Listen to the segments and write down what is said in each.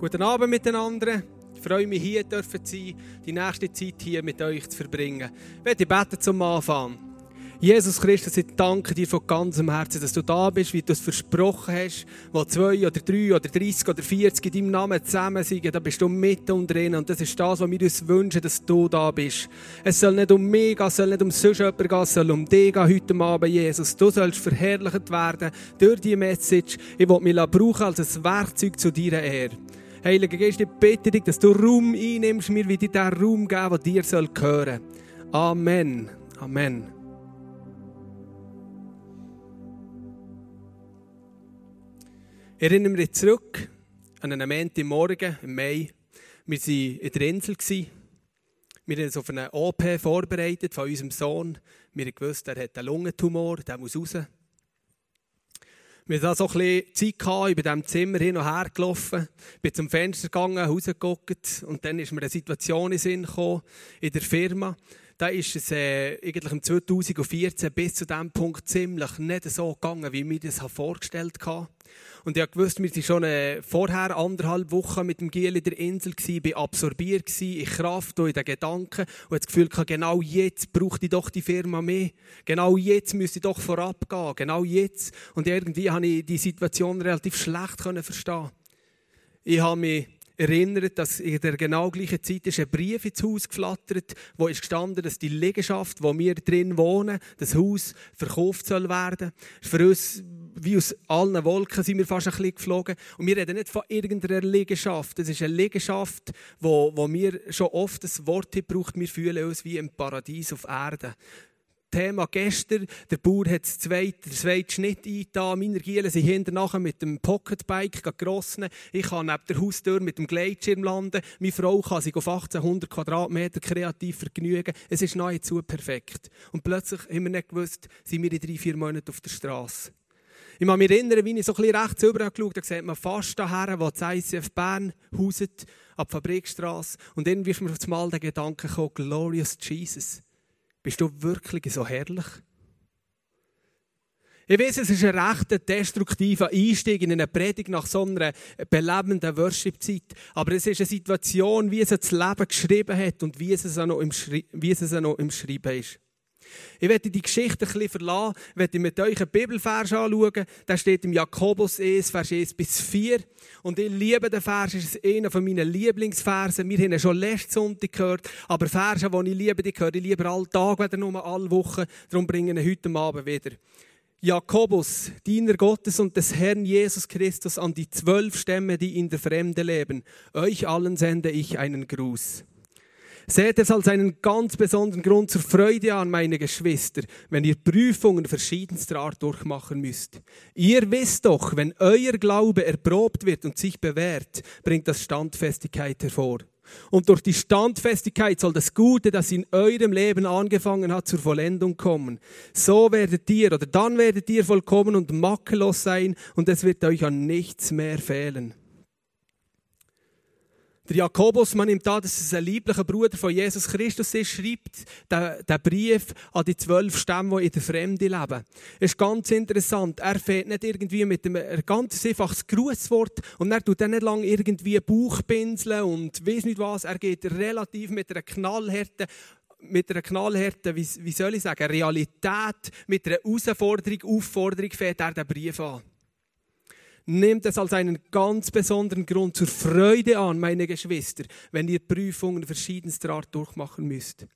Guten Abend miteinander. Ich freue mich, hier zu sein, die nächste Zeit hier mit euch zu verbringen. Ich werde beten zum Anfang. Jesus Christus, ich danke dir von ganzem Herzen, dass du da bist, wie du es versprochen hast, wo zwei oder drei oder dreißig oder vierzig in deinem Namen zusammen sind, da bist du mitten und drin. Und das ist das, was wir uns wünschen, dass du da bist. Es soll nicht um mich gehen, es soll nicht um sonst jemanden gehen, es soll um dich gehen heute Abend, Jesus. Du sollst verherrlicht werden durch diese Message. Ich will mich brauchen als ein Werkzeug zu deiner Ehre. Heiliger Geist, ich bitte dich, dass du Raum einnimmst, mir wie dir den Raum geben, der dir soll gehören. Amen. Amen. Ich erinnere mich zurück an einen Montag Morgen im Mai. Wir waren in der Insel. Wir haben uns auf eine OP vorbereitet von unserem Sohn. Wir gewusst, er hat einen Lungentumor, der muss raus. Wir hatten so ein bisschen Zeit, gehabt, in diesem Zimmer hin und her gelaufen, bin zum Fenster gegangen, rausgeguckt und dann ist mir eine Situation in den Sinn gekommen, in der Firma. Da ist es äh, eigentlich im 2014 bis zu diesem Punkt ziemlich nicht so gegangen, wie mir das vorgestellt habe. Und ich wusste, wir waren schon äh, vorher anderthalb Wochen mit dem Giel in der Insel, gewesen, bin absorbiert gewesen, in Kraft und in den Gedanken und das Gefühl hatte, genau jetzt braucht ich doch die Firma mehr. Genau jetzt müsste ich doch vorabgehen. Genau jetzt. Und irgendwie habe ich die Situation relativ schlecht verstehen. Ich habe mich erinnert, dass in der genau gleichen Zeit ist ein Brief ins Haus geflattert, wo ist gestanden, dass die Liegenschaft, wo wir drin wohnen, das Haus verkauft soll werden. Für uns wie aus allen Wolken sind wir fast ein bisschen geflogen. Und wir reden nicht von irgendeiner Liegenschaft. Das ist eine Liegenschaft, wo, wo wir schon oft das Wort braucht. Wir fühlen uns wie im Paradies auf Erde. Thema gestern. Der Bauer hat den zweiten, zweiten Schnitt eingetan. Meine Gielen sind hinter nachher mit dem Pocketbike gerossen. Ich kann neben der Haustür mit dem Gleitschirm landen. Meine Frau kann sich auf 1800 Quadratmeter kreativ vergnügen. Es ist nahezu perfekt. Und plötzlich haben wir nicht gewusst, sind wir in drei, vier Monaten auf der Straße. Ich kann mich erinnern, wie ich so ein bisschen rechts rüber geschaut habe, da sieht man fast daher, wo das ICF Bern hauset, ab Fabrikstrasse. Und irgendwie ist mir auf einmal der Gedanke gekommen, Glorious Jesus, bist du wirklich so herrlich? Ich weiß, es ist ein recht destruktiver Einstieg in eine Predigt nach so einer belebenden Worship-Zeit. Aber es ist eine Situation, wie es das Leben geschrieben hat und wie es auch noch im, Schri wie es auch noch im Schreiben ist. Ich werde die Geschichte ein bisschen verlassen, ich werde mit euch einen Bibelvers anschauen. Der steht im Jakobus 1, Vers 1 bis 4. Und ich liebe den Vers, es ist einer meiner Lieblingsversen. Wir haben ihn schon letzten Sonntag gehört, aber Verse, die ich liebe, die höre ich lieber alle Tage, weder nur alle Wochen. Darum bringe ich ihn heute Abend wieder. Jakobus, Diener Gottes und des Herrn Jesus Christus, an die zwölf Stämme, die in der Fremde leben. Euch allen sende ich einen Gruß. Seht es als einen ganz besonderen Grund zur Freude an, meine Geschwister, wenn ihr Prüfungen verschiedenster Art durchmachen müsst. Ihr wisst doch, wenn euer Glaube erprobt wird und sich bewährt, bringt das Standfestigkeit hervor. Und durch die Standfestigkeit soll das Gute, das in eurem Leben angefangen hat, zur Vollendung kommen. So werdet ihr, oder dann werdet ihr vollkommen und makellos sein, und es wird euch an nichts mehr fehlen. Der Jakobus, man nimmt an, dass es ein lieblicher Bruder von Jesus Christus ist, schreibt den, Brief an die zwölf Stämme, die in der Fremde leben. Es ist ganz interessant. Er fährt nicht irgendwie mit einem ganz einfaches Grußwort und er tut dann nicht lange irgendwie Bauchpinseln und weiß nicht was. Er geht relativ mit einer knallharten mit einer knallharten, wie, wie soll ich sagen, Realität, mit einer Herausforderung, Aufforderung fährt er den Brief an. Nehmt es als einen ganz besonderen Grund zur Freude an, meine Geschwister, wenn ihr Prüfungen verschiedenster Art durchmachen müsst.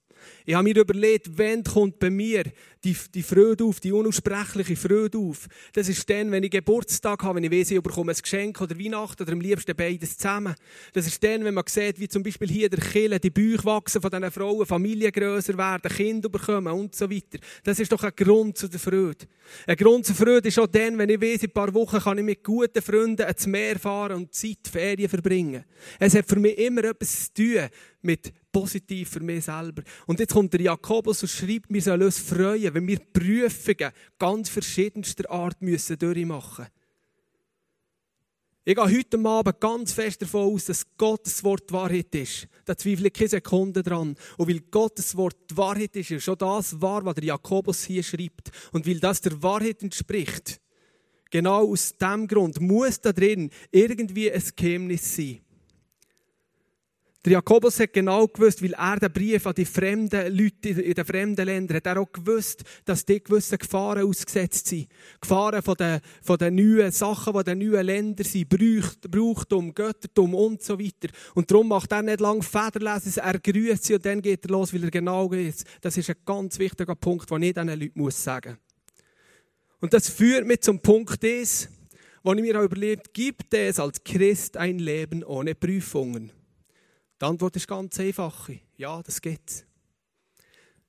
Ich habe mir überlegt, wann kommt bei mir die, die Freude auf, die unaussprechliche Freude auf. Das ist dann, wenn ich Geburtstag habe, wenn ich weiß, ich bekomme ein Geschenk oder Weihnachten oder am liebsten beides zusammen. Das ist dann, wenn man sieht, wie zum Beispiel hier der Kille, die Bäuche wachsen von diesen Frauen, Familien grösser werden, Kinder bekommen und so weiter. Das ist doch ein Grund zu der Freude. Ein Grund zur Freude ist auch dann, wenn ich weiß, in ein paar Wochen kann ich mit guten Freunden ans Meer fahren und Zeit, Ferien verbringen. Es hat für mich immer etwas zu tun mit positiv für mich selber. Und jetzt kommt der Jakobus und schreibt, wir sollen uns freuen, wenn wir Prüfungen ganz verschiedenster Art müssen durchmachen Ich gehe heute Abend ganz fest davon aus, dass Gottes Wort die Wahrheit ist. Da zweifle ich keine Sekunde dran. Und weil Gottes Wort die Wahrheit ist, ist schon das wahr, was der Jakobus hier schreibt. Und weil das der Wahrheit entspricht, genau aus diesem Grund muss da drin irgendwie ein Geheimnis sein. Der Jakobus hat genau gewusst, weil er den Brief an die fremden Leute in den fremden Ländern hat er auch gewusst, dass die gewisse Gefahren ausgesetzt sind. Gefahren von den, von den neuen Sachen, die den neuen Ländern sind. Braucht, Brauchtum, Göttertum und so weiter. Und darum macht er nicht lange Federlesen, er grüßt sie und dann geht er los, weil er genau weiß. Das ist ein ganz wichtiger Punkt, den ich diesen Leuten sagen muss. Und das führt mich zum Punkt 1, wo ich mir auch überlegt, gibt es als Christ ein Leben ohne Prüfungen? Die Antwort ist ganz einfach. Ja, das gibt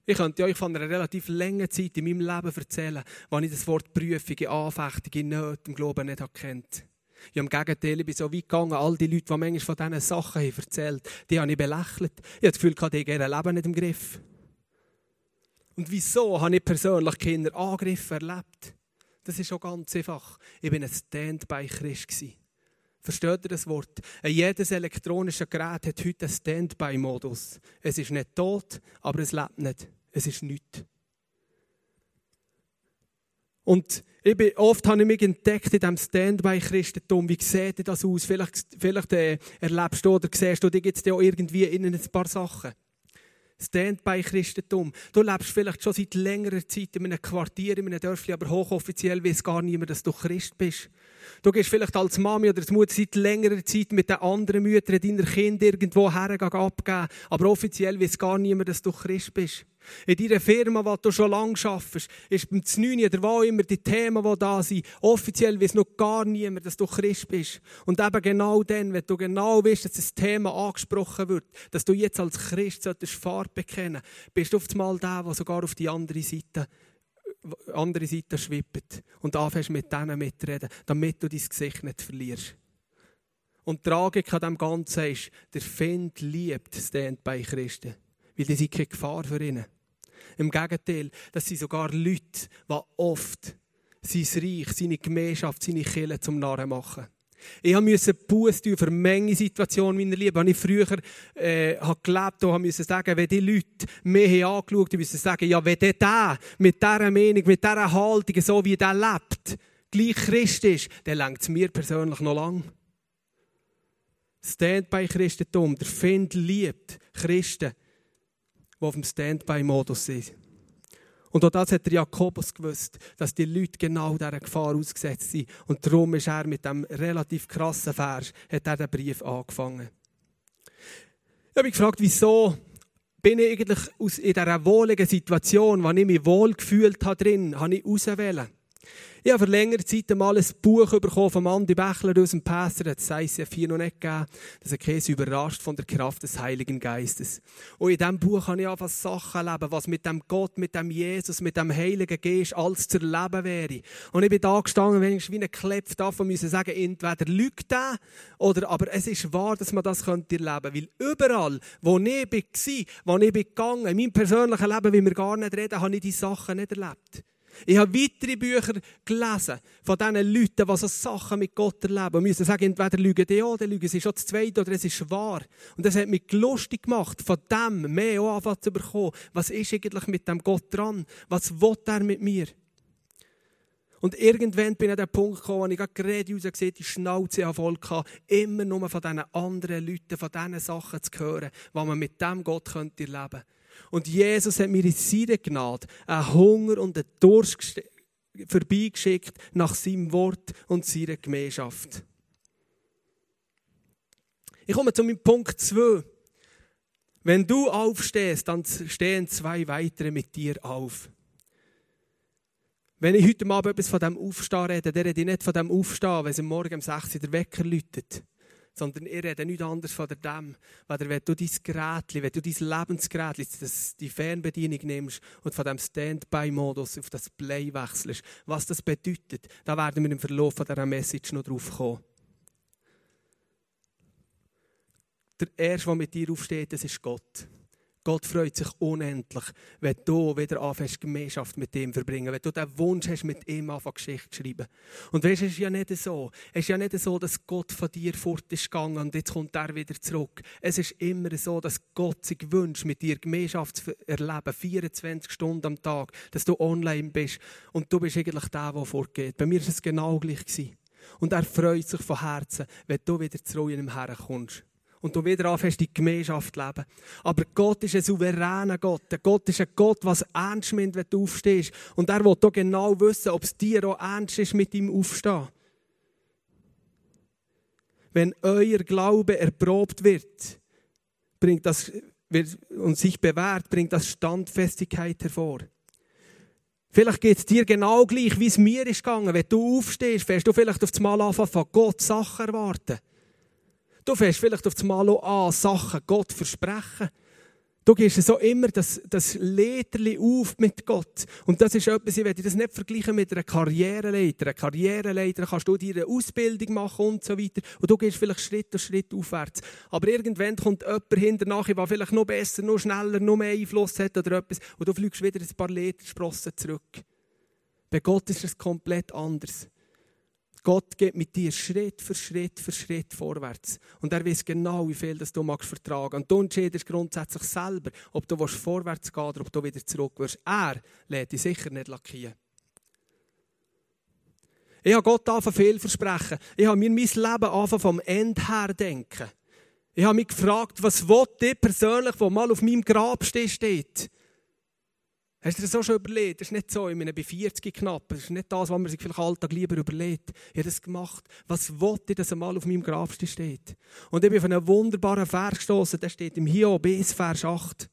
Ich könnte euch von einer relativ langen Zeit in meinem Leben erzählen, wo ich das Wort Prüfung, Anfechtung, Nöte im Glauben nicht kennt. Ich im Gegenteil, ich bin so weit gegangen, all die Leute, die manchmal von diesen Sachen haben erzählt die habe ich belächelt. Ich habe das Gefühl, die haben ihr Leben nicht im Griff. Und wieso habe ich persönlich Kinder Angriffe erlebt? Das ist schon ganz einfach. Ich war ein Stand-by-Christ. Versteht ihr das Wort? Jedes elektronische Gerät hat heute einen Standby-Modus. Es ist nicht tot, aber es lebt nicht. Es ist nichts. Und ich bin, oft habe ich mich entdeckt in diesem Standby-Christentum. Wie sieht das aus? Vielleicht, vielleicht äh, erlebst du oder siehst du, da gibt es auch irgendwie in ein paar Sachen. Standby-Christentum. Du lebst vielleicht schon seit längerer Zeit in einem Quartier, in einem Dörfli, aber hochoffiziell weiß gar niemand, dass du Christ bist. Du gehst vielleicht als Mami oder als Mutter seit längerer Zeit mit den anderen Müttern deiner Kinder irgendwo her abgeben, aber offiziell weiß gar niemand, dass du Christ bist. In deiner Firma, die du schon lange arbeitest, ist beim Znüni oder wo immer die Themen, die da sind, offiziell weiß noch gar niemand, dass du Christ bist. Und eben genau dann, wenn du genau weißt, dass das Thema angesprochen wird, dass du jetzt als Christ solltest Fahrt bekennen, bist du einmal der, der sogar auf die andere Seite andere Seite schwippt und anfängst mit denen mitreden, damit du dein Gesicht nicht verlierst. Und die Tragik an dem Ganzen ist, der Feind liebt Stand bei Christen, weil die sind keine Gefahr für ihn. Im Gegenteil, das sind sogar Leute, die oft sein Reich, seine Gemeinschaft, seine Kirche zum Narren machen. Ich musste Buß tun für Menge Situationen meiner Liebe. Als ich früher äh, habe gelebt habe, ich sagen, wenn die Leute mich angeschaut haben, musste sagen, ja, wenn der mit dieser Meinung, mit dieser Haltung, so wie der lebt, gleich Christ ist, dann längt es mir persönlich noch lang. Standby-Christentum, der Find liebt Christen, die auf dem Standby-Modus sind. Und auch das hat Jakobus gewusst, dass die Leute genau dieser Gefahr ausgesetzt sind. Und darum ist er mit dem relativ krassen Vers, hat er den Brief angefangen. Ich habe mich gefragt, wieso bin ich eigentlich in dieser wohligen Situation, wo ich mich wohl gefühlt habe drin, habe ich auswählen. Ich habe vor längerer Zeit einmal ein Buch bekommen von Andi Bechler aus dem Pastor, das heißt ja vier noch nicht gegeben. Das ist Käse überrascht von der Kraft des Heiligen Geistes. Und in diesem Buch habe ich einfach Sachen erleben, was mit dem Gott, mit dem Jesus, mit dem Heiligen Geist alles zu erleben wäre. Und ich bin da gestanden, ich wie ein Klepf davon müssen sagen, entweder lügt er, oder, aber es ist wahr, dass man das könnte erleben. Weil überall, wo ich war, wo ich gegangen, in meinem persönlichen Leben, wie wir gar nicht reden, habe ich diese Sachen nicht erlebt. Ich habe weitere Bücher gelesen von diesen Leuten, die so Sachen mit Gott erleben. Und müssen sagen, entweder lügen die dann lügen sie schon zu zweit oder es ist wahr. Und das hat mich lustig gemacht, von dem mehr auch anfangen zu bekommen. Was ist eigentlich mit dem Gott dran? Was will er mit mir? Und irgendwann bin ich an den Punkt gekommen, wo ich gerade rausgesehen die Schnauze voll hatte, immer nur von diesen anderen Leuten, von diesen Sachen zu hören, was man mit dem Gott erleben könnte. Und Jesus hat mir in seiner Gnade einen Hunger und einen Durst vorbeigeschickt nach seinem Wort und seiner Gemeinschaft. Ich komme zu meinem Punkt 2. Wenn du aufstehst, dann stehen zwei weitere mit dir auf. Wenn ich heute Abend etwas von dem Aufstehen rede, dann rede ich nicht von dem Aufstehen, wenn es morgen um 6 Uhr der Wecker läutet sondern ich rede nichts anderes von dem, weil wenn du dein Gerät, wenn du dein Lebensgerät, die Fernbedienung nimmst und von dem Standby-Modus auf das Play wechselst, was das bedeutet, da werden wir im Verlauf dieser Message noch drauf kommen. Der Erste, der mit dir aufsteht, das ist Gott. Gott freut sich unendlich, wenn du wieder anfängst, Gemeinschaft mit ihm verbringen, wenn du den Wunsch hast, mit ihm anfangen, Geschichte zu schreiben. Und weißt, es ist ja nicht so. Es ist ja nicht so, dass Gott von dir fort ist gegangen und jetzt kommt er wieder zurück. Es ist immer so, dass Gott sich wünscht, mit dir Gemeinschaft zu erleben, 24 Stunden am Tag, dass du online bist und du bist eigentlich der, der fortgeht. Bei mir war es genau gleich. Und er freut sich von Herzen, wenn du wieder zu ihm herkommst. Und du wieder anfängst, die Gemeinschaft zu leben. Aber Gott ist ein souveräner Gott. Gott ist ein Gott, was ernst meint, wenn du aufstehst. Und er will genau wissen, ob es dir auch ernst ist mit ihm Aufstehen. Wenn euer Glaube erprobt wird, bringt das, und sich bewährt, bringt das Standfestigkeit hervor. Vielleicht geht es dir genau gleich, wie es mir ist gegangen. Wenn du aufstehst, fährst du vielleicht auf das Mal an, von Gott Sachen erwarten. Du fährst vielleicht auf das Mal an, Sachen Gott versprechen. Du gehst so immer das, das Lederli auf mit Gott. Und das ist etwas, ich werde das nicht vergleichen mit einer Karriereleiter. Eine Karriereleiter kannst du dir eine Ausbildung machen und so weiter. Und du gehst vielleicht Schritt für Schritt aufwärts. Aber irgendwann kommt jemand hinter nachher, der vielleicht noch besser, noch schneller, noch mehr Einfluss hat oder etwas. Und du fliegst wieder ein paar Ledersprossen zurück. Bei Gott ist es komplett anders. Gott geht mit dir Schritt für Schritt für Schritt vorwärts. Und er weiß genau, wie viel das du magst vertragen. Und du entscheidest grundsätzlich selber, ob du vorwärts gehen oder ob du wieder zurück wirst. Er lädt dich sicher nicht lackieren. Ich habe Gott angefangen viel versprechen. Ich habe mir mein Leben angefangen vom Ende her denken. Ich habe mich gefragt, was will ich persönlich, wo mal auf meinem Grab steht. Hast du dir das auch schon überlegt? Das ist nicht so, ich bin 40 knapp. Das ist nicht das, was man sich vielleicht Alltag lieber überlegt. Ich habe das gemacht. Was wollte ich, dass einmal auf meinem Grabstein steht? Und ich bin auf einen wunderbaren Vers gestoßen, der steht im Hiob, bis Vers 8.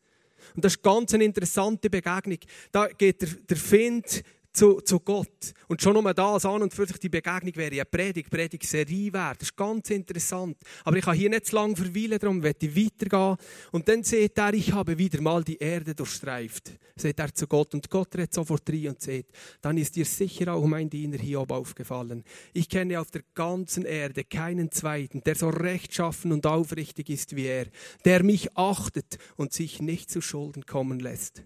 Und das ist ganz eine interessante Begegnung. Da geht der, der Find zu, zu Gott. Und schon nur das an und für sich die Begegnung wäre eine Predigt, Predigtserie wäre. Das ist ganz interessant. Aber ich kann hier nicht zu lange verweilen, darum werde ich weitergehen. Und dann sieht er, ich habe wieder mal die Erde durchstreift. Seht er zu Gott. Und Gott redet sofort rein und sagt, dann ist dir sicher auch mein Diener Hiob aufgefallen. Ich kenne auf der ganzen Erde keinen zweiten, der so rechtschaffen und aufrichtig ist wie er, der mich achtet und sich nicht zu Schulden kommen lässt.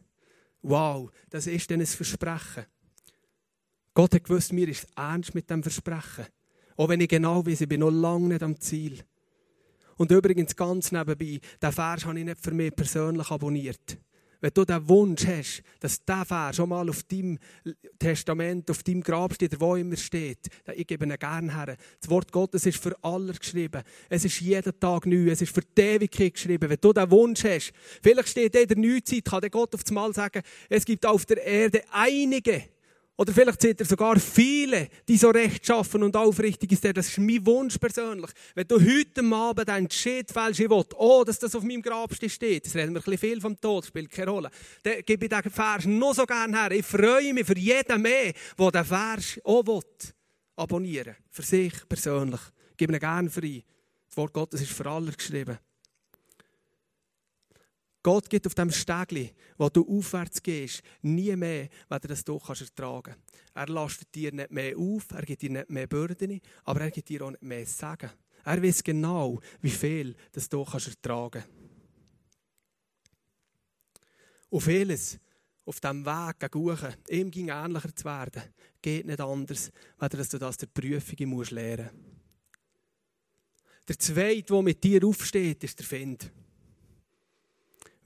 Wow, das ist denn ein Versprechen. Gott hat gewusst, mir ist ernst mit dem Versprechen. Auch wenn ich genau weiß, ich bin noch lange nicht am Ziel. Und übrigens ganz nebenbei, den Vers habe ich nicht für mich persönlich abonniert. Wenn du den Wunsch hast, dass der Vers schon mal auf deinem Testament, auf deinem Grab steht, wo immer steht, dann ich gebe ihn gerne her. Das Wort Gottes ist für alle geschrieben. Es ist jeden Tag neu. Es ist für die Ewigkeit geschrieben. Wenn du den Wunsch hast, vielleicht steht in der Neuzeit, kann der Gott auf das Mal sagen, es gibt auf der Erde einige, oder vielleicht seht ihr sogar viele, die so rechtschaffen und aufrichtig sind. Das ist mein Wunsch persönlich. Wenn du heute Abend einen Entscheid fällst, ich will, oh, dass das auf meinem Grabstein steht, das reden wir ein bisschen viel vom Tod, spielt keine Rolle, dann gebe ich diesen Vers noch so gerne her. Ich freue mich für jeden mehr, der diesen Vers auch will, abonnieren Für sich persönlich. Ich gebe ihn gerne frei. Das Wort Gottes ist für alle geschrieben. Gott gibt auf dem Stegli, wo du aufwärts gehst, nie mehr, wenn du das du kannst ertragen. Er lastet dir nicht mehr auf, er gibt dir nicht mehr Bürden, aber er gibt dir auch nicht mehr Sagen. Er weiß genau, wie viel das du kannst ertragen. Und vieles auf diesem Weg gegen ihm ging ähnlicher zu werden, geht nicht anders, als du das der Prüfung musst lernen Der Zweite, der mit dir aufsteht, ist der Find.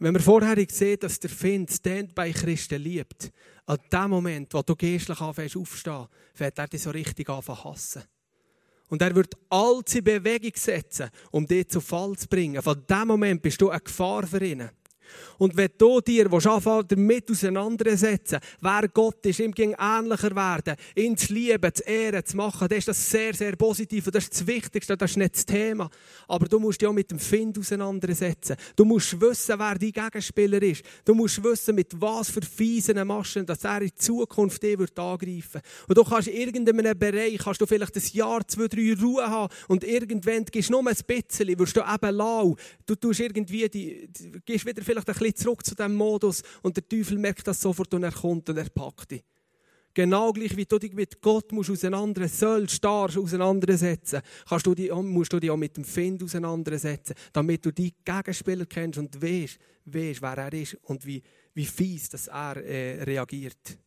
Wenn wir vorher gesehen dass der Find Stand bei Christen liebt, an dem Moment, wo du geistlich anfängst aufstehen, fängt er dich so richtig an zu hassen. Und er wird all in Bewegung setzen, um dich zu Fall zu bringen. Von dem Moment bist du eine Gefahr für ihn. Und wenn du dir anfangen damit auseinandersetzen wer Gott ist, ihm ging ähnlicher werden, ihn zu lieben, zu ehren, zu machen, dann ist das sehr, sehr positiv und das ist das Wichtigste, das ist nicht das Thema. Aber du musst dich auch mit dem Find auseinandersetzen. Du musst wissen, wer dein Gegenspieler ist. Du musst wissen, mit was für fiesen Maschen, dass er in Zukunft dich wird angreifen Und du kannst in irgendeinem Bereich, kannst du vielleicht ein Jahr, zwei, drei Ruhe haben und irgendwann gehst du nur ein bisschen, wirst du eben lau. Du tust irgendwie, die, gehst wieder vielleicht ein bisschen zurück zu diesem Modus und der Teufel merkt das sofort und er kommt und er packt dich. Genau gleich wie du dich mit Gott musst auseinandersetzen sollst, darfst auseinandersetzen, kannst du dich, musst du dich auch mit dem Find auseinandersetzen, damit du die Gegenspieler kennst und weißt, weißt wer er ist und wie, wie fies dass er äh, reagiert.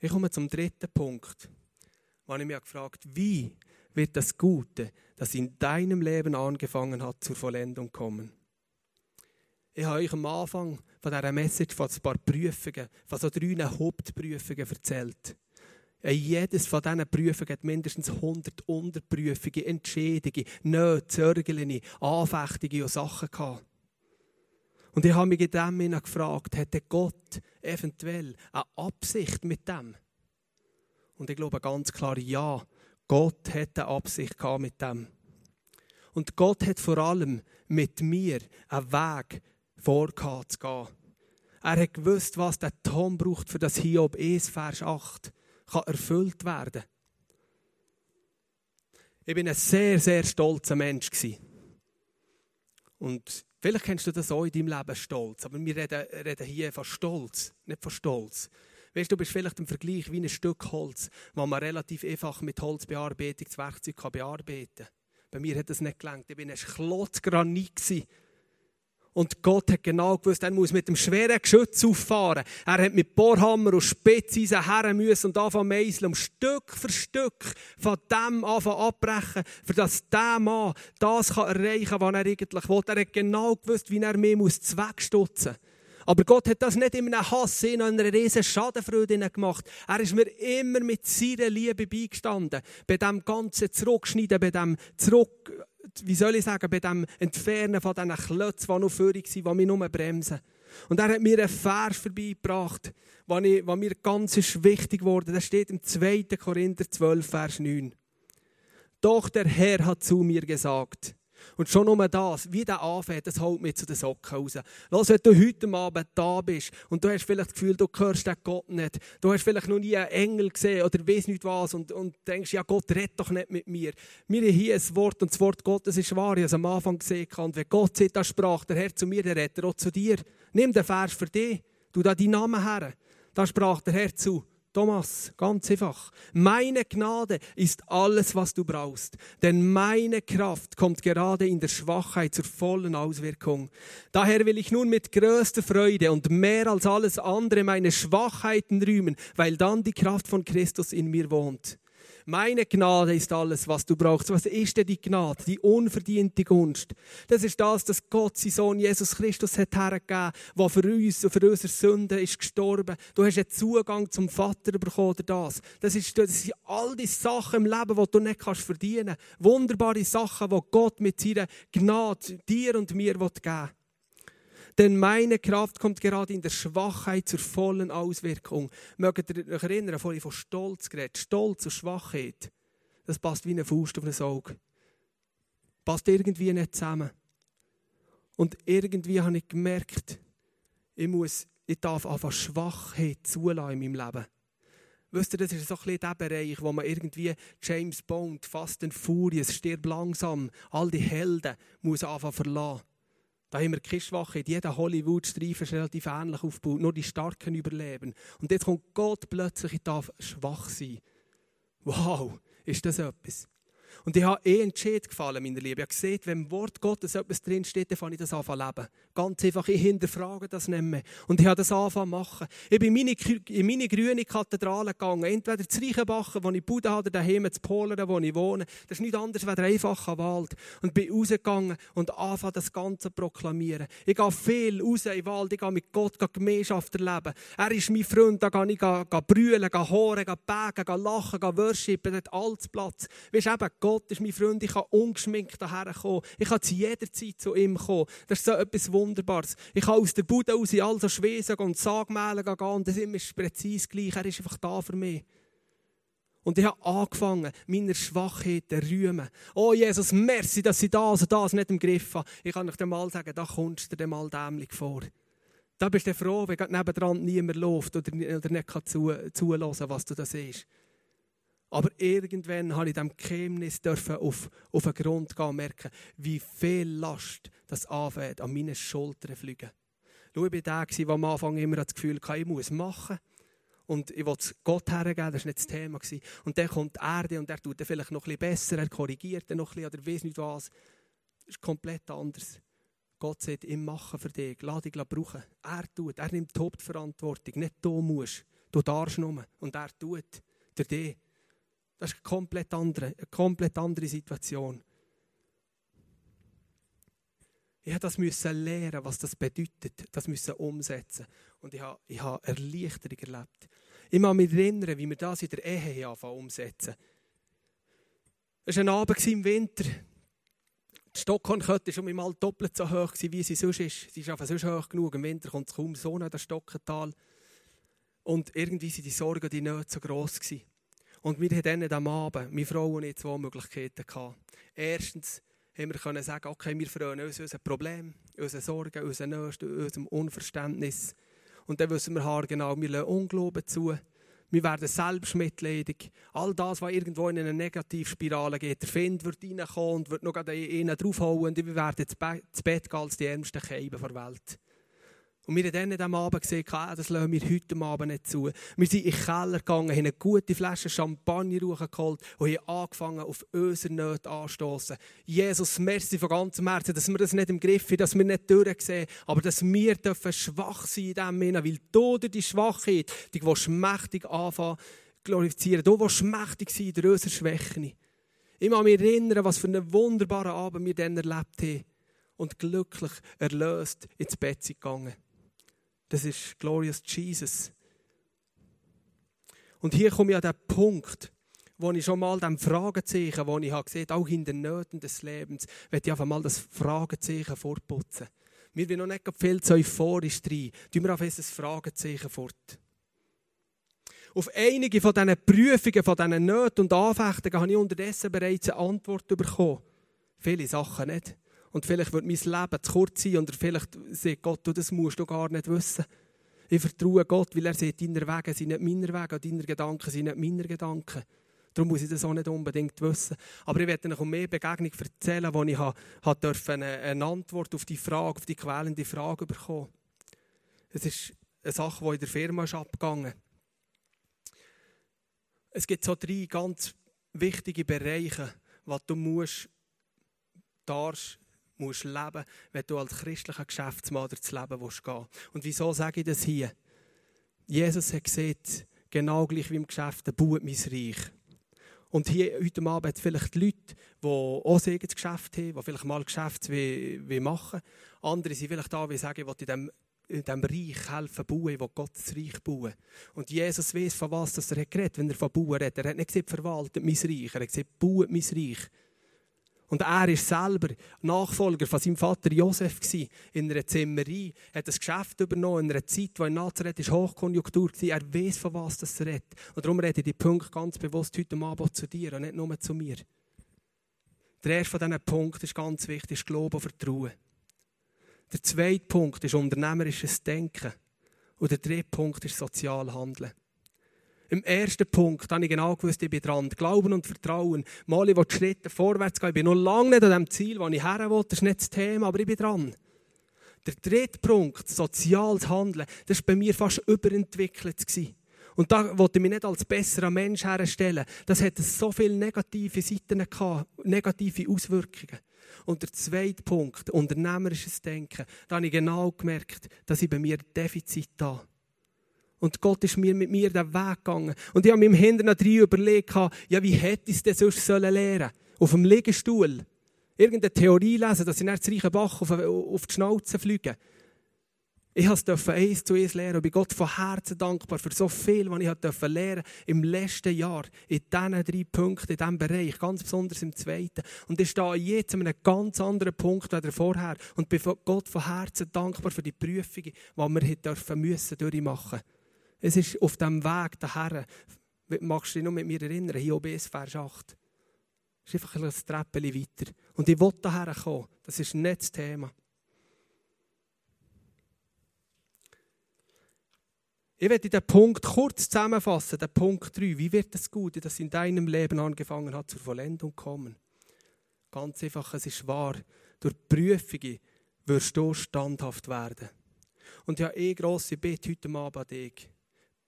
Ich komme zum dritten Punkt, wo ich mich gefragt wie wird das Gute, das in deinem Leben angefangen hat, zur Vollendung kommen. Ich habe euch am Anfang von dieser Message von ein paar Prüfungen, von so drei Hauptprüfungen erzählt. jedes von diesen Prüfungen hat mindestens 100 Unterprüfungen, Entschädigungen, Nöte, Zörgeln, Anfechtungen und Sachen gehabt. Und ich habe mich in dem Sinne gefragt, hätte Gott eventuell eine Absicht mit dem? Und ich glaube ganz klar, ja, Gott hätte eine Absicht gehabt mit dem. Und Gott hat vor allem mit mir einen Weg vorgehabt zu gehen. Er hat gewusst, was der Tom braucht, für das Hiob 1, Vers 8 kann erfüllt werden Ich bin ein sehr, sehr stolzer Mensch. Und vielleicht kennst du das auch in deinem Leben, Stolz. Aber wir reden, reden hier von Stolz, nicht von Stolz. Weißt du, bist vielleicht im Vergleich wie ein Stück Holz, das man relativ einfach mit Holzbearbeitungswerkzeug bearbeiten kann. Bei mir hat das nicht gelangt. Ich war ein Klotz. Und Gott hat genau gewusst, er muss mit dem schweren Geschütz auffahren. Er hat mit Bohrhammer und Spitzeisen her müssen und anfangen meißeln, um Stück für Stück von dem anfangen abbrechen, für dass der Mann das kann erreichen kann, was er eigentlich will. Er hat genau gewusst, wie er mir muss muss. Aber Gott hat das nicht in einem Hass, in einer riesen Schadenfreude gemacht. Er ist mir immer mit seiner Liebe beigestanden. Bei dem ganzen Zurückschneiden, bei dem Zurück, wie soll ich sagen, bei dem Entfernen von diesen Klötzen, die noch führig sind, die mich nur bremsen. Und er hat mir einen Vers vorbeigebracht, was mir ganz wichtig wurde. Das steht im 2. Korinther 12, Vers 9. Doch der Herr hat zu mir gesagt, und schon nur das, wie der anfängt, das holt mich zu den Socken raus. Lass, wenn du heute Abend da bist und du hast vielleicht das Gefühl, du hörst den Gott nicht, du hast vielleicht noch nie einen Engel gesehen oder weiss nicht was und, und denkst, ja, Gott redet doch nicht mit mir. Wir haben hier ein Wort und das Wort Gottes ist wahr, ich habe es am Anfang gesehen. Und wenn Gott sagt, da sprach der Herr zu mir, der redet auch zu dir. Nimm den Vers für dich, du da deinen Namen her. Da sprach der Herr zu Thomas, ganz einfach. Meine Gnade ist alles, was du brauchst. Denn meine Kraft kommt gerade in der Schwachheit zur vollen Auswirkung. Daher will ich nun mit größter Freude und mehr als alles andere meine Schwachheiten rühmen, weil dann die Kraft von Christus in mir wohnt. Meine Gnade ist alles, was du brauchst. Was ist denn die Gnade? Die unverdiente Gunst. Das ist das, dass Gott sein Sohn Jesus Christus hat hergegeben, der für uns und für unsere Sünden ist gestorben. Du hast einen Zugang zum Vater bekommen oder das. Das, ist, das sind all die Sachen im Leben, die du nicht kannst verdienen kannst. Wunderbare Sachen, die Gott mit seiner Gnade dir und mir geben will. Denn meine Kraft kommt gerade in der Schwachheit zur vollen Auswirkung. Mögt ihr euch erinnern, vorhin von Stolz geredet. Stolz und Schwachheit, das passt wie eine Faust auf ein Auge. Passt irgendwie nicht zusammen. Und irgendwie habe ich gemerkt, ich, muss, ich darf einfach Schwachheit zulassen in meinem Leben. Wisst ihr, das ist so ein bisschen der Bereich, wo man irgendwie James Bond, Fast and Furious, stirbt langsam, all die Helden muss anfangen verlassen. Da haben wir keine Schwachheit. Jeder Hollywood-Streifen ist relativ ähnlich aufgebaut. Nur die Starken überleben. Und jetzt kommt Gott plötzlich, ich darf schwach sein. Wow, ist das etwas? Und ich habe eh Entscheid gefallen, meine Liebe. Ich habe gesehen, wenn im Wort Gottes etwas drinsteht, dann fange ich das an zu leben. Ganz einfach, ich hinterfrage das nicht mehr. Und ich habe das angefangen zu machen. Ich bin in meine, in meine grüne Kathedrale gegangen. Entweder zu Reichenbachen, wo ich Bude habe, daheim zu Polen, wo ich wohne. Das ist nichts anderes als ein einfacher Wald. Und bin rausgegangen und anfangen das Ganze zu proklamieren. Ich gehe viel raus in den Wald, ich gehe mit Gott gehe Gemeinschaft erleben. Er ist mein Freund, da gehe ich brüllen, gehe horen, gehe beten, gehe lachen, gehe worshipen, dort alles Platz. Weißt eben, Gott ist mein Freund, ich kann ungeschminkt daher kommen. Ich kann zu jeder Zeit zu ihm kommen. Das ist so etwas Wunderbares. Ich kann aus der Bude raus in all so Schwesen und Sagmehlen gehen und das ist präzise gleich. Er ist einfach da für mich. Und ich habe angefangen, meine Schwachheiten zu rühmen. Oh Jesus, merci, dass ich das und das nicht im Griff habe. Ich kann euch mal sagen, da kommst du dir mal dämlich vor. Da bist du froh, wenn nebendran niemand läuft oder, nicht kann zu, zulassen, was du da siehst. Aber irgendwann habe ich dem Geheimnis auf, auf den Grund gehen und merken, wie viel Last das anfängt, an meinen Schultern fliegen. Schau, ich war der, der am Anfang immer das Gefühl hatte, ich muss machen. Und ich wollte es Gott hergeben, das war nicht das Thema. Und dann kommt die Erde und er tut dann vielleicht noch bisschen besser, er korrigiert dann noch ein bisschen oder weiß nicht was. Das ist komplett anders. Gott sagt, ich mache für dich, lass dich brauchen. Er tut, er nimmt die Hauptverantwortung, nicht du musst. Du darfst nur und er tut für dich. Das ist eine komplett andere, eine komplett andere Situation. Ich musste das müssen lernen, was das bedeutet, das müssen umsetzen. Und ich habe, ich habe Erleichterung erlebt. Ich muss mich erinnern, wie wir das in der Ehe umsetzen. Es war ein Abend im Winter. Die Stockhornkette war mal doppelt so hoch, wie sie sonst ist. Sie ist einfach sonst hoch genug. Im Winter kommt es kaum Sonne in das Stockental. Und irgendwie waren die Sorgen die Nöte so gross. Gewesen. Und wir hatten dann am Abend, meine Frau und ich, zwei Möglichkeiten. Gehabt. Erstens haben wir sagen, okay, wir freuen uns unser Problem, unsere Sorgen, unsere Nöte, unserem Unverständnis. Und dann wissen wir genau, wir lassen Unglauben zu. Wir werden selbstmitleidig. All das, was irgendwo in eine Negativspirale geht. Der Find wird reinkommen und wird noch einen draufhauen. Und wir werden ins Bett gehen als die ärmsten Käben der Welt. Und wir haben dann an diesem Abend gesehen, das lassen wir heute Abend nicht zu. Wir sind in den Keller gegangen, haben eine gute Flasche Champagner geholt und haben angefangen, auf unsere Nöte anzustoßen. Jesus, merci von ganzem Herzen, dass wir das nicht im Griff haben, dass wir nicht durchsehen, aber dass wir dürfen schwach sein in diesem Sinne, weil du durch die Schwachheit, die willst mächtig anfangen glorifizieren. Du willst mächtig sein durch unsere Schwächen. Ich kann mich erinnern, was für einen wunderbaren Abend wir dann erlebt haben und glücklich erlöst ins Bett sind gegangen. Das ist Glorious Jesus. Und hier komme ich an den Punkt, wo ich schon mal dem Fragezeichen, wo ich habe gesehen, auch in den Nöten des Lebens, werde ich einfach mal das Fragezeichen fortputzen. Wir wollen noch nicht viel zu euphorisch rein. Tun wir auf ein Fragezeichen fort. Auf einige von diesen Prüfungen, von diesen Nöten und Anfechtungen habe ich unterdessen bereits eine Antwort bekommen. Viele Sachen nicht. Und vielleicht wird mein Leben zu kurz sein oder vielleicht sagt Gott, du, das musst du gar nicht wissen. Ich vertraue Gott, weil er sagt, deine Wege sind nicht meine Wege und deine Gedanken sind nicht meine Gedanken. Darum muss ich das auch nicht unbedingt wissen. Aber ich werde euch um mehr Begegnung erzählen, wo ich eine, Antwort auf die Frage, auf die quälende Frage bekommen Es ist eine Sache, die in der Firma ist abgegangen Es gibt so drei ganz wichtige Bereiche, was du musst, darfst musst leben, wenn du als christlicher Geschäftsmann durchs Leben willst Und wieso sage ich das hier? Jesus hat gesagt, genau gleich wie im Geschäft, baut mein Reich. Und hier heute Abend hat vielleicht Leute, die auch ein Geschäft haben, die vielleicht mal Geschäfte wie, wie machen. Andere sind vielleicht da, die sagen, ich will in diesem in diesem Reich helfen bauen, ich will Gottes Reich bauen. Und Jesus weiß, von was er hat geredet, wenn er von bauen redet. Er hat nicht gesagt, verwaltet mein Reich, er hat gesagt, baut mein Reich. Und er ist selber Nachfolger von seinem Vater Josef in einer Zimmerei, hat das Geschäft übernommen in einer Zeit, wo in Nazareth ist Hochkonjunktur war. Er weiß, von was das redet. Und darum rede ich die Punkte ganz bewusst heute Abend zu dir und nicht nur zu mir. Der erste von diesen Punkten ist ganz wichtig, ist Glauben und Vertrauen. Der zweite Punkt ist unternehmerisches Denken. Und der dritte Punkt ist sozial Handeln. Im ersten Punkt habe ich genau gewusst, ich bin dran. Glauben und Vertrauen. Mal, ich will Schritte vorwärts gehen. Ich bin noch lange nicht an dem Ziel, wo ich her will. Das ist nicht das Thema, aber ich bin dran. Der dritte Punkt, soziales Handeln, das war bei mir fast überentwickelt. Und da wollte ich mich nicht als besserer Mensch herstellen. Das hatte so viele negative Seiten gehabt, negative Auswirkungen. Und der zweite Punkt, unternehmerisches Denken, da habe ich genau gemerkt, dass ich bei mir Defizit habe. Und Gott ist mir mit mir den Weg gegangen. Und ich habe mir im Hintern drei überlegt, ja, wie hätte ich es denn sonst lernen sollen? Auf dem Liegestuhl. Irgendeine Theorie lesen, dass ich nach Reichenbach auf, auf die Schnauze fliege. Ich durfte eins zu eins lernen und bin Gott von Herzen dankbar für so viel, was ich durfte lernen im letzten Jahr, in diesen drei Punkten, in diesem Bereich, ganz besonders im zweiten. Und ich stehe jetzt an einem ganz anderen Punkt als vorher und bin Gott von Herzen dankbar für die Prüfungen, die wir müssen durchmachen müssen. Es ist auf dem Weg daher, magst du dich noch mit mir erinnern, Hiob 1, Vers 8. Es ist einfach ein Treppchen weiter. Und ich will daher kommen. Das ist nicht das Thema. Ich werde den Punkt kurz zusammenfassen, den Punkt 3. Wie wird das Gute, das in deinem Leben angefangen hat, zur Vollendung kommen? Ganz einfach, es ist wahr. Durch Prüfungen wirst du standhaft werden. Und habe eh grosse Bitte heute Abend an dich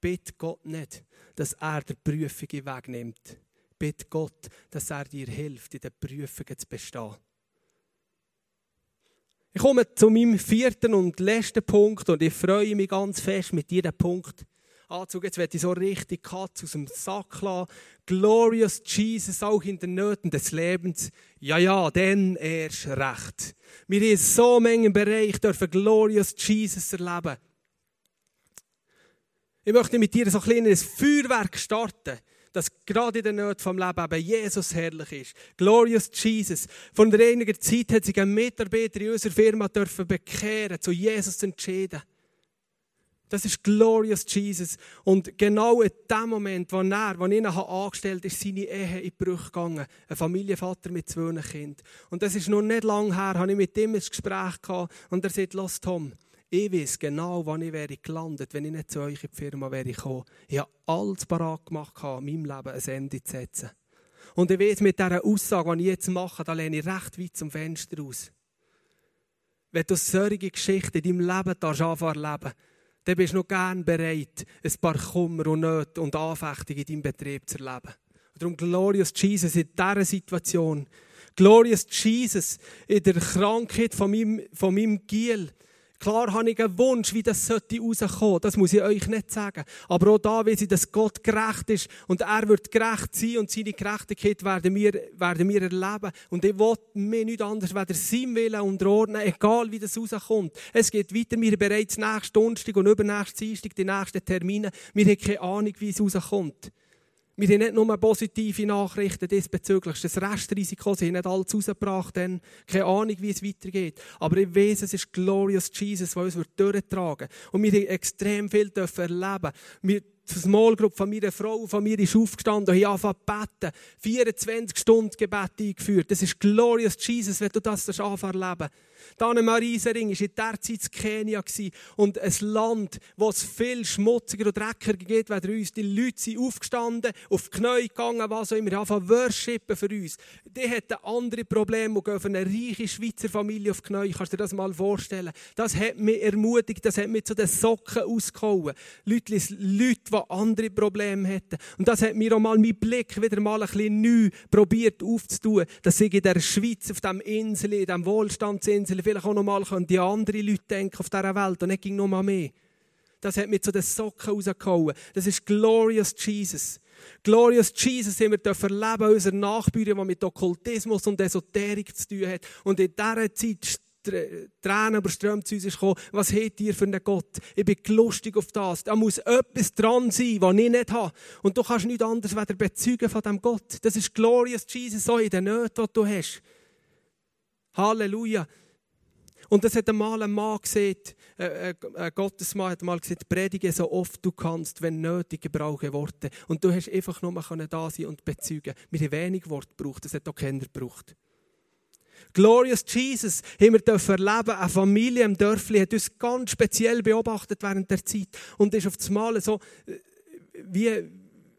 bitte Gott nicht, dass er die Prüfungen wegnimmt. Bitte Gott, dass er dir hilft, in den Prüfungen zu bestehen. Ich komme zu meinem vierten und letzten Punkt und ich freue mich ganz fest, mit jedem Punkt anzugehen. Jetzt werde ich so richtig Katz aus dem Sack lassen. Glorious Jesus, auch in den Nöten des Lebens. Ja, ja, dann erst recht. Wir haben so Mengen Bereich dürfen Glorious Jesus erleben. Ich möchte mit dir so ein kleines Feuerwerk starten, dass gerade in der Not vom Leben eben Jesus herrlich ist. Glorious Jesus. Von einiger Zeit hat sich ein Mitarbeiter in unserer Firma dürfen bekehren, zu Jesus zu entscheiden. Das ist Glorious Jesus. Und genau in dem Moment, wo er, wo ich ihn angestellt habe, ist seine Ehe in Brüche gegangen. Ein Familienvater mit zwei Kindern. Und das ist noch nicht lange her, habe ich mit ihm ein Gespräch gehabt und er sagt, los Tom, ich weiß genau, wann ich wäre gelandet, wenn ich nicht zu euch in die Firma wäre gekommen. Ich habe alles parat gemacht, in meinem Leben ein Ende zu setzen. Und ich weiß, mit dieser Aussage, die ich jetzt mache, da lehne ich recht weit zum Fenster aus. Wenn du solche Geschichten in deinem Leben anfangen leben dann bist du noch gern bereit, ein paar Kummer und Nöte und Anfechtungen in deinem Betrieb zu erleben. Und darum Glorious Jesus in dieser Situation. Glorious Jesus in der Krankheit von meinem, von meinem Giel. Klar habe ich einen Wunsch, wie das sollte. Das muss ich euch nicht sagen. Aber auch da weiß ich, dass Gott gerecht ist und er wird gerecht sein und seine Gerechtigkeit werden wir, werden wir erleben. Und ich will mir nichts anderes weder sein Willen unterordnen, egal wie das rauskommt. Es geht weiter. Wir haben bereits nächste Donnerstag und übernächste Dienstag die nächsten Termine. Wir haben keine Ahnung, wie es rauskommt. Wir haben nicht nur positive Nachrichten diesbezüglich. Das Restrisiko, sie haben nicht alles rausgebracht, denn keine Ahnung, wie es weitergeht. Aber ich weiß, es ist Glorious Jesus, der uns durchtragen wird. Und wir haben extrem viel erleben. Wir die Small Group von meiner Frau, von mir ist aufgestanden und hat angefangen beten. 24 Stunden Gebet eingeführt. Das ist Glorious Jesus, wenn du das anfangen erleben. Anne Mariesering war in der Zeit in Kenia und ein Land, wo es viel schmutziger und dreckiger geht als uns. Die Leute sind aufgestanden, auf die Knie gegangen, was auch immer, anfangen worshipen für uns. Die hatten andere Probleme und gehen für eine reiche Schweizer Familie auf die Knie. Kannst du dir das mal vorstellen? Das hat mich ermutigt, das hat mich zu den Socken ausgehauen. Leute, Leute, die andere Probleme hätten. Und das hat mir auch mal meinen Blick wieder mal ein bisschen neu probiert aufzutun, dass ich in der Schweiz, auf diesem Insel, in diesem Wohlstandsinsel, vielleicht auch noch mal die anderen Leute denken auf dieser Welt und nicht ging noch mal mehr. Das hat mir zu den Socken rausgehauen. Das ist Glorious Jesus. Glorious Jesus haben wir erleben, unsere Nachbarn, die mit Okkultismus und Esoterik zu tun hat. Und in dieser Zeit Tränen überströmt zu uns gekommen. Was habt ihr für einen Gott? Ich bin lustig auf das. Da muss etwas dran sein, was ich nicht habe. Und du kannst nichts anderes weder bezeugen von diesem Gott. Das ist Glorious Jesus, so in den Nöten, die du hast. Halleluja. Und das hat einmal ein Mann gesehen, äh, äh, ein Gottesmann hat mal gesagt, predige so oft du kannst, wenn nötig gebrauche Worte. Und du hast einfach nur da sein und bezeugen. Wir haben wenig Worte gebraucht, das hat auch keiner gebraucht. Glorious Jesus haben wir erleben. Eine Familie im Dörfli hat uns ganz speziell beobachtet während der Zeit und ist auf das Mal so äh, wie,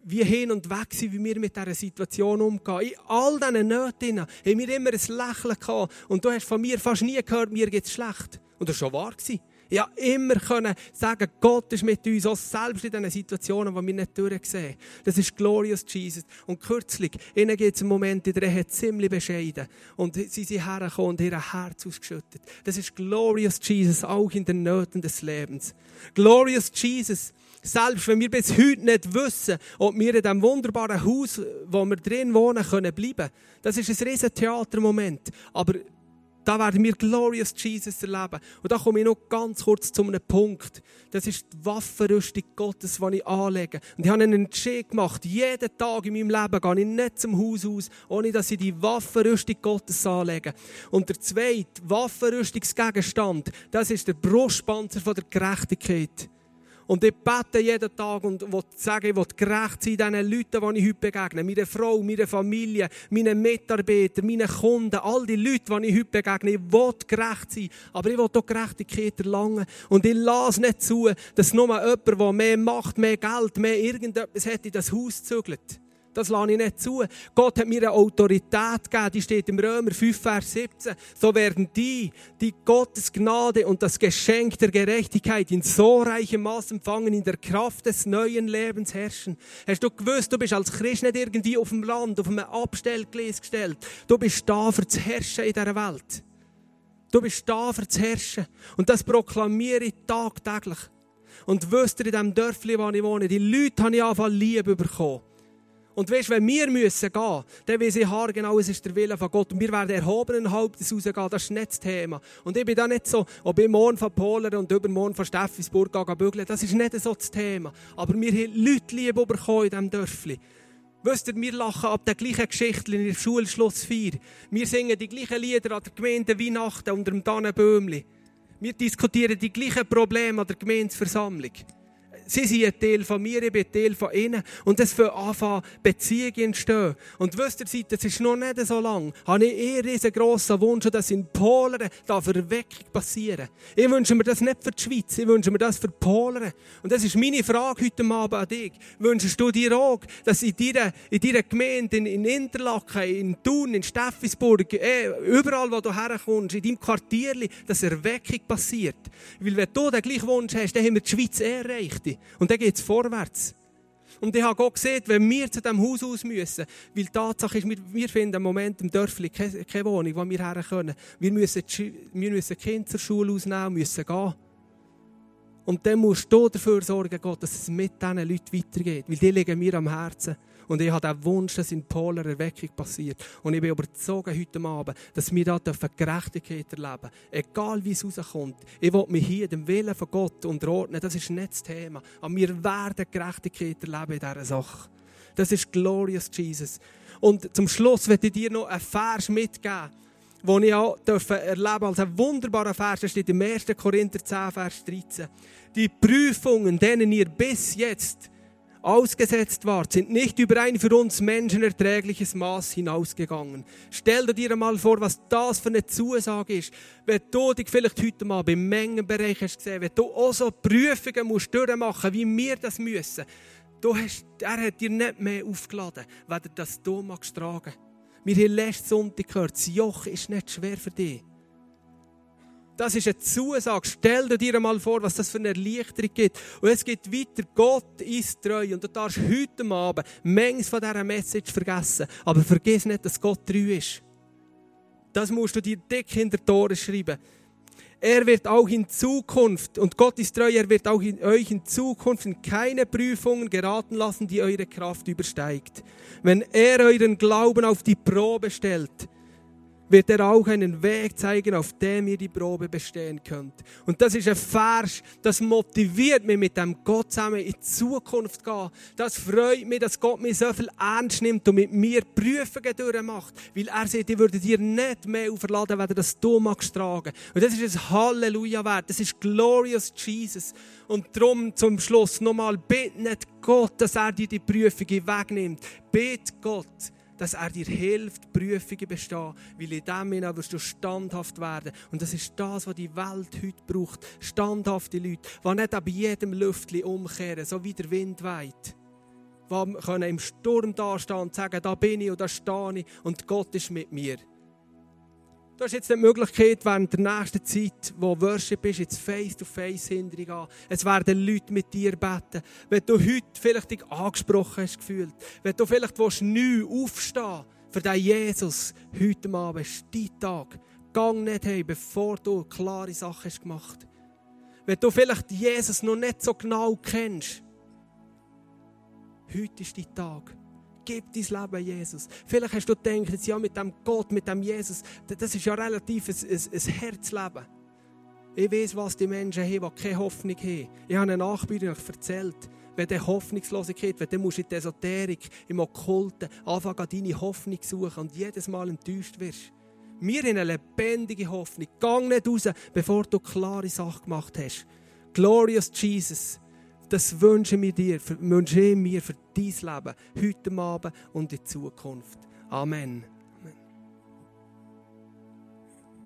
wie hin und weg sind, wie wir mit dieser Situation umgehen. In all diesen Nöten haben wir immer ein Lächeln gehabt. Und du hast von mir fast nie gehört, mir geht es schlecht. Und das war schon wahr. Ich konnte immer können sagen, Gott ist mit uns, auch selbst in diesen Situationen, die wir nicht durchsehen. Das ist Glorious Jesus. Und kürzlich, ihnen geht es einen Moment in der ziemlich bescheiden. Und sie sind hergekommen und ihr Herz ausgeschüttet. Das ist Glorious Jesus, auch in den Nöten des Lebens. Glorious Jesus. Selbst wenn wir bis heute nicht wissen, ob wir in diesem wunderbaren Haus, wo wir drin wohnen, können bleiben. Das ist ein riesen Theatermoment. Aber da werden wir Glorious Jesus erleben. Und da komme ich noch ganz kurz zu einem Punkt. Das ist die Waffenrüstung Gottes, die ich anlege. Und ich habe einen Entscheid gemacht. Jeden Tag in meinem Leben gehe ich nicht zum Haus aus, ohne dass ich die Waffenrüstung Gottes anlege. Und der zweite Waffenrüstungsgegenstand, das ist der Brustpanzer der Gerechtigkeit. Und ich bete jeden Tag und sagen, ich will gerecht sein diesen Leuten, die ich heute begegne. Meine Frau, meine Familie, meine Mitarbeiter, meine Kunden, all die Leute, die ich heute begegne. Ich will gerecht sein. Aber ich will auch Gerechtigkeit erlangen. Und ich lasse nicht zu, dass nur jemand, der mehr Macht, mehr Geld, mehr irgendetwas hat, in das Haus zügelt. Das lasse ich nicht zu. Gott hat mir eine Autorität gegeben, die steht im Römer 5, Vers 17. So werden die, die Gottes Gnade und das Geschenk der Gerechtigkeit in so reichem Maß empfangen, in der Kraft des neuen Lebens herrschen. Hast du gewusst, du bist als Christ nicht irgendwie auf dem Land, auf einem Abstellgleis gestellt. Du bist da für zu herrschen in dieser Welt. Du bist da für zu herrschen. Und das proklamiere ich tagtäglich. Und wüsst ihr, in diesem Dörfli, wo ich wohne, die Leute habe ich angefangen Liebe bekommen. Und weißt, wenn wir müssen gehen, dann weiß ich genau, es ist der Wille von Gott. Und wir werden erhobenen Hauptes rausgehen. Das ist nicht das Thema. Und ich bin da nicht so, ob ich morgen von Polen und übermorgen von Steffisburg gehe bügeln. Das ist nicht so das Thema. Aber wir haben Leute lieb bekommen in diesem Dörfli. Wisst ihr, wir lachen ab der gleichen Geschichte in der Schulschlussfeier. Wir singen die gleichen Lieder an der Gemeinde Weihnachten unter dem Tannenbäumli. Wir diskutieren die gleichen Probleme an der Gemeindeversammlung. Sie sind ein Teil von mir, ich bin ein Teil von ihnen. Und es für anfangen, Beziehungen entstehen. Und wisst ihr, das ist noch nicht so lang, habe ich eh einen riesengroßen Wunsch, dass in Polen da Verweckung passieren. Ich wünsche mir das nicht für die Schweiz, ich wünsche mir das für Polen. Und das ist meine Frage heute Abend an dich. Wünschst du dir auch, dass in deiner, in deiner Gemeinde, in, in Interlaken, in Thun, in Steffisburg, eh, überall, wo du herkommst, in deinem Quartier, dass Erweckung passiert? Weil wenn du den gleichen Wunsch hast, dann haben wir die Schweiz eh erreicht. Und dann geht es vorwärts. Und ich habe Gott gesehen, wenn wir zu diesem Haus aus müssen, weil die Tatsache ist, wir, wir finden im Moment im Dörfli keine, keine Wohnung, wo wir her können. Wir müssen, wir müssen Kinder zur Schule ausnehmen, müssen gehen. Und dann musst du dafür sorgen, Gott, dass es mit diesen Leuten weitergeht, weil die liegen mir am Herzen. Und ich habe den Wunsch, dass in Polen Erweckung passiert. Und ich bin überzeugt heute Abend, dass wir da Gerechtigkeit erleben dürfen. Egal wie es rauskommt. Ich will mich hier dem Willen von Gott unterordnen. Das ist nicht das Thema. Aber wir werden Gerechtigkeit erleben in dieser Sache. Das ist Glorious Jesus. Und zum Schluss werde ich dir noch einen Vers mitgeben, den ich auch erleben als einen wunderbaren Vers. Steht im 1. Korinther 10, Vers 13. Die Prüfungen, denen ihr bis jetzt ausgesetzt wart, sind nicht über ein für uns Menschen erträgliches Maß hinausgegangen. Stell dir mal vor, was das für eine Zusage ist. Wenn du dich vielleicht heute mal beim Mengenbereich hast wenn du auch so Prüfungen musst durchmachen, wie wir das müssen. Du hast, er hat dir nicht mehr aufgeladen, weder das du magst tragen. Wir haben letzten Sonntag gehört, das Joch ist nicht schwer für dich. Das ist eine Zusage. Stell dir mal vor, was das für eine Erleichterung gibt. Und es geht weiter. Gott ist treu. Und du darfst heute Abend manches von dieser Message vergessen. Aber vergiss nicht, dass Gott treu ist. Das musst du dir dick hinter die Tore schreiben. Er wird auch in Zukunft, und Gott ist treu, er wird auch in euch in Zukunft in keine Prüfungen geraten lassen, die eure Kraft übersteigt. Wenn er euren Glauben auf die Probe stellt, wird er auch einen Weg zeigen, auf dem ihr die Probe bestehen könnt. Und das ist ein Vers, das motiviert mich, mit dem Gott zusammen in die Zukunft zu gehen. Das freut mich, dass Gott mich so viel ernst nimmt und mit mir Prüfungen durchmacht. Weil er sagt, ich würde dir nicht mehr auferladen, wenn du das du magst tragen. Und das ist ein Halleluja wert. Das ist Glorious Jesus. Und darum zum Schluss nochmal, bitte nicht Gott, dass er dir die Prüfungen wegnimmt. Bitte Gott, dass er dir hilft, Prüfungen bestehen, weil in dem Sinne wirst du standhaft werden. Und das ist das, was die Welt heute braucht. Standhafte Leute, die nicht ab jedem Lüftchen umkehren, so wie der Wind weht. Die im Sturm dastehen und sagen, da bin ich und da stehe ich und Gott ist mit mir. Du hast jetzt die Möglichkeit, während der nächsten Zeit, wo Worship ist, jetzt face-to-face hintergehen. Es werden Leute mit dir beten. Wenn du heute vielleicht dich angesprochen hast gefühlt, wenn du vielleicht willst, neu aufstehen für den Jesus, heute Abend ist dein Tag. Gang nicht heim, bevor du klare Sachen hast gemacht. Wenn du vielleicht Jesus noch nicht so genau kennst, heute ist dein Tag. Gib dein Leben Jesus. Vielleicht hast du gedacht, ja, mit dem Gott, mit dem Jesus, das ist ja relativ ein, ein, ein Herzleben. Ich weiß, was die Menschen haben, die keine Hoffnung haben. Ich habe eine Nachbarin erzählt, wenn du Hoffnungslosigkeit, wenn du musst in der Esoterik, im Okkulten anfangen, deine Hoffnung zu suchen und jedes Mal enttäuscht wirst. Wir haben eine lebendige Hoffnung. Gang nicht raus, bevor du klare Sachen gemacht hast. Glorious Jesus das wünschen wir dir, wünschen wir für dein Leben, heute Abend und in Zukunft. Amen.